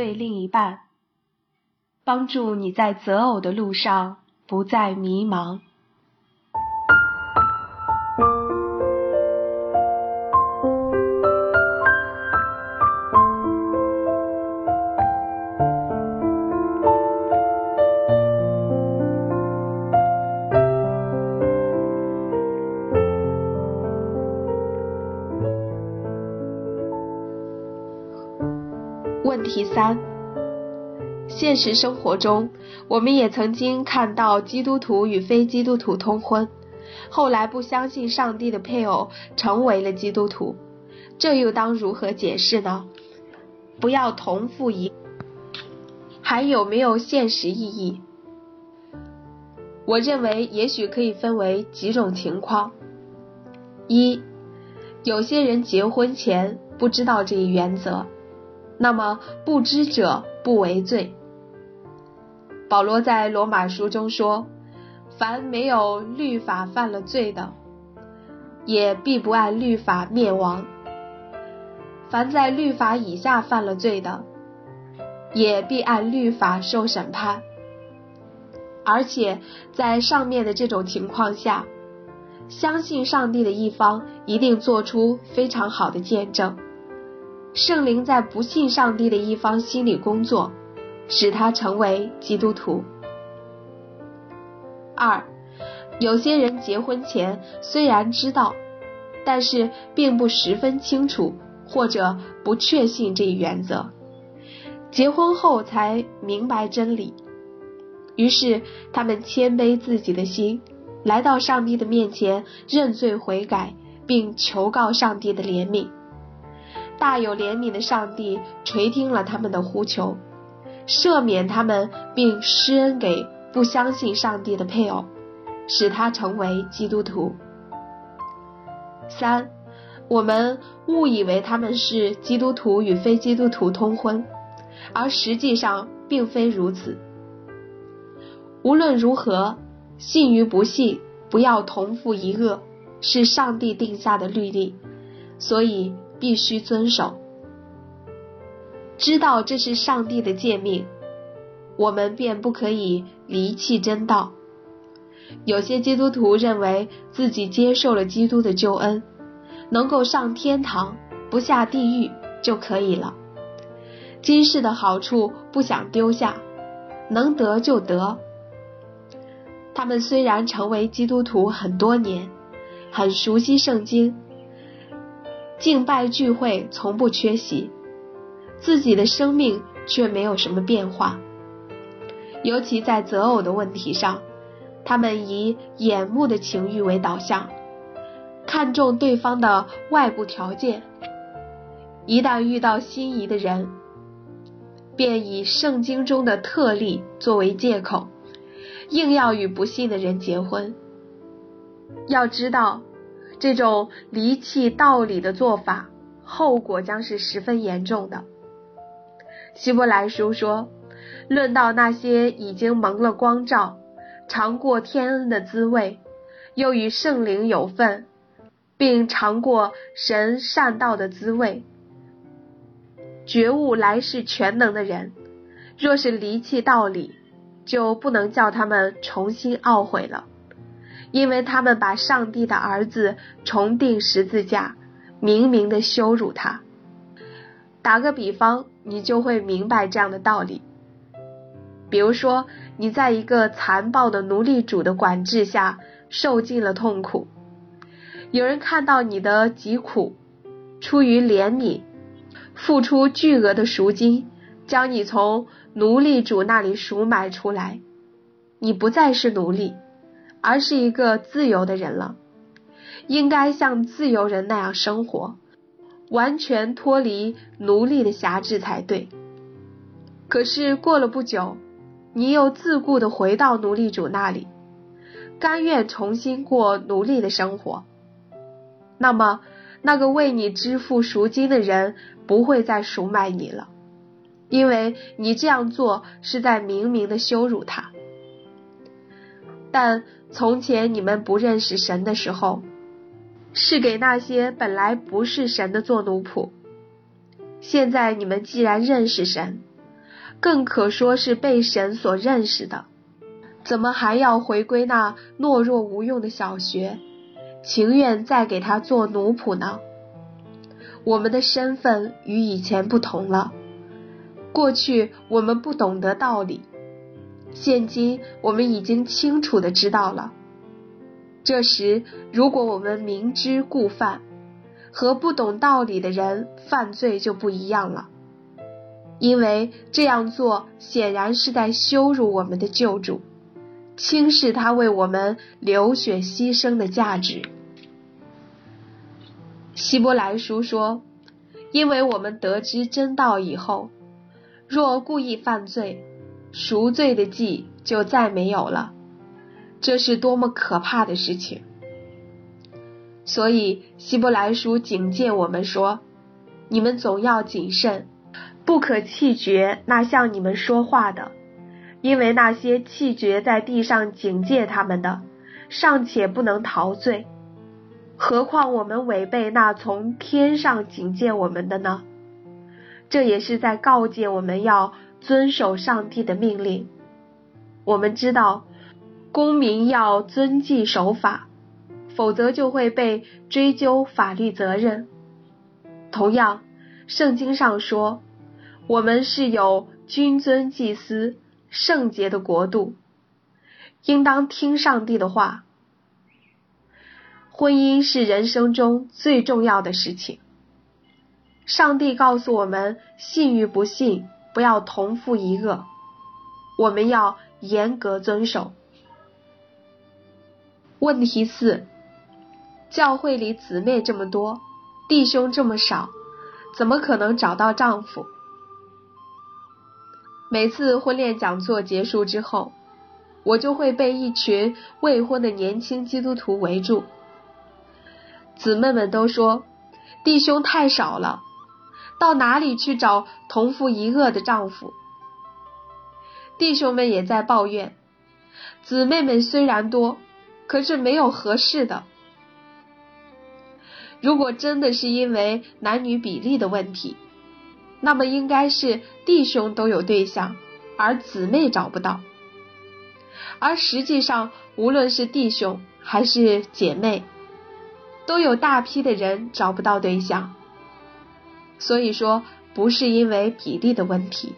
对另一半，帮助你在择偶的路上不再迷茫。题三：现实生活中，我们也曾经看到基督徒与非基督徒通婚，后来不相信上帝的配偶成为了基督徒，这又当如何解释呢？不要同父异，还有没有现实意义？我认为也许可以分为几种情况：一，有些人结婚前不知道这一原则。那么不知者不为罪。保罗在罗马书中说：“凡没有律法犯了罪的，也必不按律法灭亡；凡在律法以下犯了罪的，也必按律法受审判。”而且在上面的这种情况下，相信上帝的一方一定做出非常好的见证。圣灵在不信上帝的一方心里工作，使他成为基督徒。二，有些人结婚前虽然知道，但是并不十分清楚或者不确信这一原则，结婚后才明白真理，于是他们谦卑自己的心，来到上帝的面前认罪悔改，并求告上帝的怜悯。大有怜悯的上帝垂听了他们的呼求，赦免他们，并施恩给不相信上帝的配偶，使他成为基督徒。三，我们误以为他们是基督徒与非基督徒通婚，而实际上并非如此。无论如何，信与不信不要同父一恶，是上帝定下的律例，所以。必须遵守，知道这是上帝的诫命，我们便不可以离弃真道。有些基督徒认为自己接受了基督的救恩，能够上天堂不下地狱就可以了。今世的好处不想丢下，能得就得。他们虽然成为基督徒很多年，很熟悉圣经。敬拜聚会从不缺席，自己的生命却没有什么变化。尤其在择偶的问题上，他们以眼目的情欲为导向，看重对方的外部条件。一旦遇到心仪的人，便以圣经中的特例作为借口，硬要与不信的人结婚。要知道。这种离弃道理的做法，后果将是十分严重的。希伯来书说：“论到那些已经蒙了光照、尝过天恩的滋味，又与圣灵有份，并尝过神善道的滋味，觉悟来世全能的人，若是离弃道理，就不能叫他们重新懊悔了。”因为他们把上帝的儿子重钉十字架，明明的羞辱他。打个比方，你就会明白这样的道理。比如说，你在一个残暴的奴隶主的管制下受尽了痛苦，有人看到你的疾苦，出于怜悯，付出巨额的赎金，将你从奴隶主那里赎买出来，你不再是奴隶。而是一个自由的人了，应该像自由人那样生活，完全脱离奴隶的辖制才对。可是过了不久，你又自顾的回到奴隶主那里，甘愿重新过奴隶的生活。那么，那个为你支付赎金的人不会再赎买你了，因为你这样做是在明明的羞辱他。但从前你们不认识神的时候，是给那些本来不是神的做奴仆。现在你们既然认识神，更可说是被神所认识的。怎么还要回归那懦弱无用的小学，情愿再给他做奴仆呢？我们的身份与以前不同了。过去我们不懂得道理，现今我们已经清楚的知道了。这时，如果我们明知故犯，和不懂道理的人犯罪就不一样了，因为这样做显然是在羞辱我们的救主，轻视他为我们流血牺牲的价值。希伯来书说：“因为我们得知真道以后，若故意犯罪，赎罪的祭就再没有了。”这是多么可怕的事情！所以希伯来书警戒我们说：“你们总要谨慎，不可气绝那向你们说话的，因为那些气绝在地上警戒他们的，尚且不能逃罪，何况我们违背那从天上警戒我们的呢？这也是在告诫我们要遵守上帝的命令。我们知道。”公民要遵纪守法，否则就会被追究法律责任。同样，圣经上说，我们是有君尊祭司、圣洁的国度，应当听上帝的话。婚姻是人生中最重要的事情。上帝告诉我们，信与不信不要同父一恶，我们要严格遵守。问题四：教会里姊妹这么多，弟兄这么少，怎么可能找到丈夫？每次婚恋讲座结束之后，我就会被一群未婚的年轻基督徒围住。姊妹们都说弟兄太少了，到哪里去找同父一恶的丈夫？弟兄们也在抱怨，姊妹们虽然多。可是没有合适的。如果真的是因为男女比例的问题，那么应该是弟兄都有对象，而姊妹找不到。而实际上，无论是弟兄还是姐妹，都有大批的人找不到对象。所以说，不是因为比例的问题，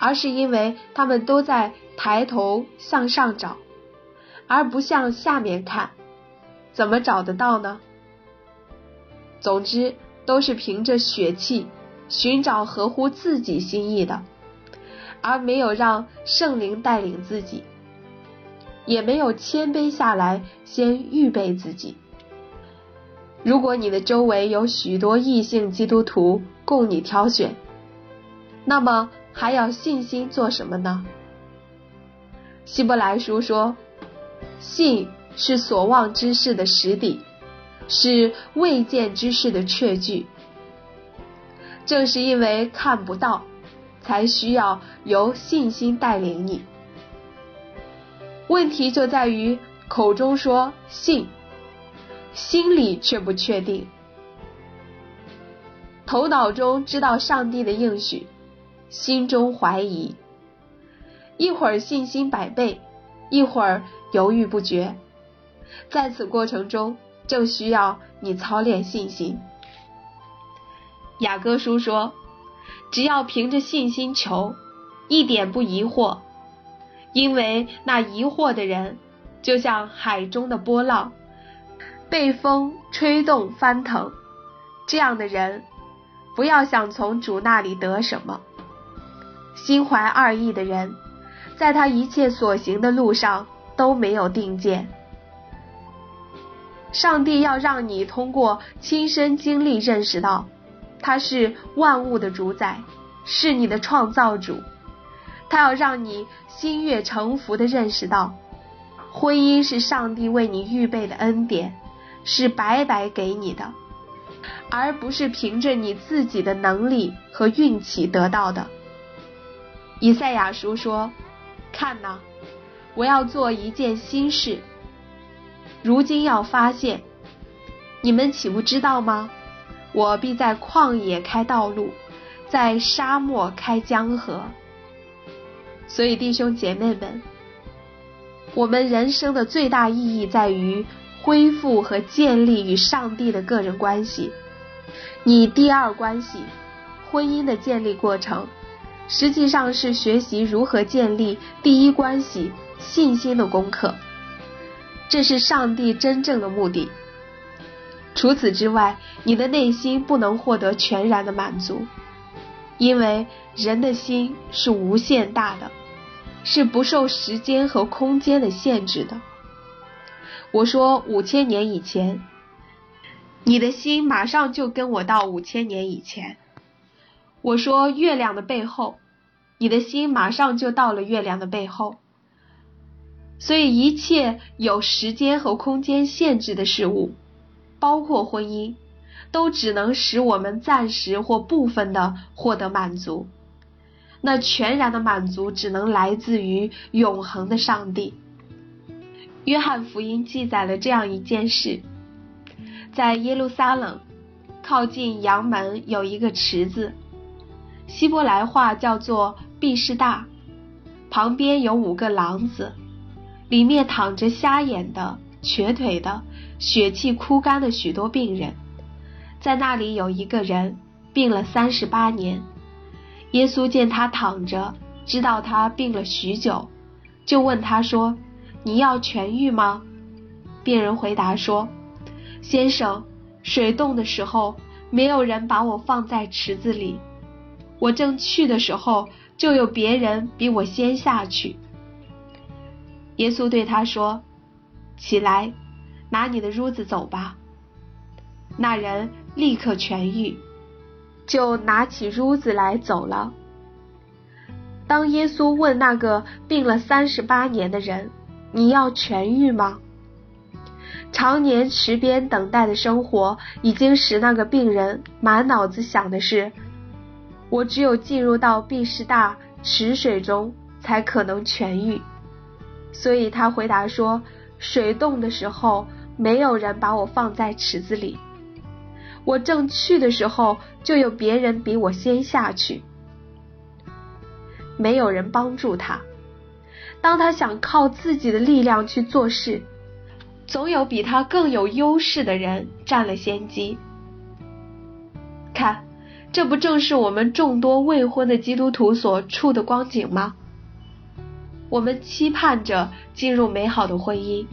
而是因为他们都在抬头向上找。而不向下面看，怎么找得到呢？总之，都是凭着血气寻找合乎自己心意的，而没有让圣灵带领自己，也没有谦卑下来先预备自己。如果你的周围有许多异性基督徒供你挑选，那么还要信心做什么呢？希伯来书说。信是所望之事的实底，是未见之事的确据。正是因为看不到，才需要由信心带领你。问题就在于口中说信，心里却不确定。头脑中知道上帝的应许，心中怀疑。一会儿信心百倍，一会儿。犹豫不决，在此过程中，正需要你操练信心。雅各书说：“只要凭着信心求，一点不疑惑，因为那疑惑的人，就像海中的波浪，被风吹动翻腾。这样的人，不要想从主那里得什么。心怀二意的人，在他一切所行的路上。”都没有定见。上帝要让你通过亲身经历认识到，他是万物的主宰，是你的创造主。他要让你心悦诚服的认识到，婚姻是上帝为你预备的恩典，是白白给你的，而不是凭着你自己的能力和运气得到的。以赛亚书说：“看呐。”我要做一件新事，如今要发现，你们岂不知道吗？我必在旷野开道路，在沙漠开江河。所以，弟兄姐妹们，我们人生的最大意义在于恢复和建立与上帝的个人关系。你第二关系，婚姻的建立过程，实际上是学习如何建立第一关系信心的功课。这是上帝真正的目的。除此之外，你的内心不能获得全然的满足，因为人的心是无限大的，是不受时间和空间的限制的。我说五千年以前，你的心马上就跟我到五千年以前。我说月亮的背后，你的心马上就到了月亮的背后。所以，一切有时间和空间限制的事物。包括婚姻，都只能使我们暂时或部分的获得满足。那全然的满足只能来自于永恒的上帝。约翰福音记载了这样一件事：在耶路撒冷靠近阳门有一个池子，希伯来话叫做毕士大，旁边有五个廊子，里面躺着瞎眼的、瘸腿的。血气枯干的许多病人，在那里有一个人病了三十八年。耶稣见他躺着，知道他病了许久，就问他说：“你要痊愈吗？”病人回答说：“先生，水冻的时候，没有人把我放在池子里。我正去的时候，就有别人比我先下去。”耶稣对他说：“起来。”拿你的褥子走吧。那人立刻痊愈，就拿起褥子来走了。当耶稣问那个病了三十八年的人：“你要痊愈吗？”常年池边等待的生活，已经使那个病人满脑子想的是：“我只有进入到毕士大池水中，才可能痊愈。”所以他回答说：“水动的时候。”没有人把我放在池子里，我正去的时候，就有别人比我先下去。没有人帮助他，当他想靠自己的力量去做事，总有比他更有优势的人占了先机。看，这不正是我们众多未婚的基督徒所处的光景吗？我们期盼着进入美好的婚姻。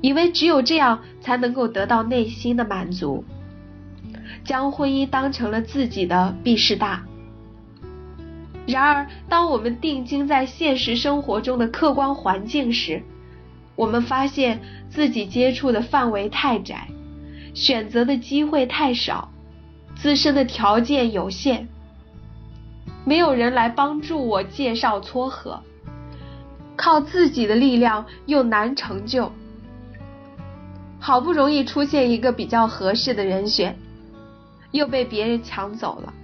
以为只有这样才能够得到内心的满足，将婚姻当成了自己的必士大。然而，当我们定睛在现实生活中的客观环境时，我们发现自己接触的范围太窄，选择的机会太少，自身的条件有限，没有人来帮助我介绍撮合，靠自己的力量又难成就。好不容易出现一个比较合适的人选，又被别人抢走了。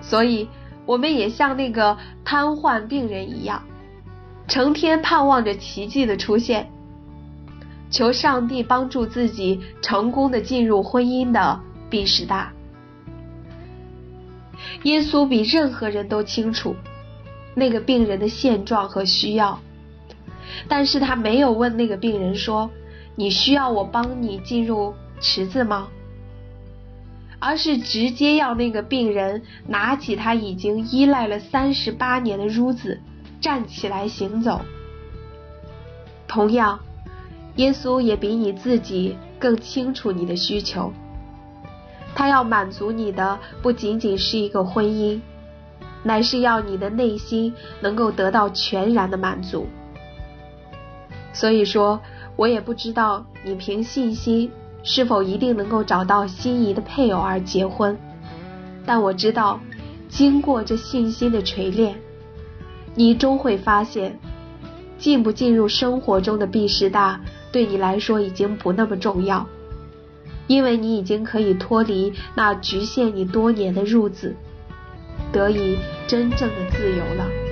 所以，我们也像那个瘫痪病人一样，成天盼望着奇迹的出现，求上帝帮助自己成功的进入婚姻的毕士大。耶稣比任何人都清楚那个病人的现状和需要，但是他没有问那个病人说。你需要我帮你进入池子吗？而是直接要那个病人拿起他已经依赖了三十八年的褥子，站起来行走。同样，耶稣也比你自己更清楚你的需求。他要满足你的不仅仅是一个婚姻，乃是要你的内心能够得到全然的满足。所以说。我也不知道你凭信心是否一定能够找到心仪的配偶而结婚，但我知道，经过这信心的锤炼，你终会发现，进不进入生活中的毕士大对你来说已经不那么重要，因为你已经可以脱离那局限你多年的褥子，得以真正的自由了。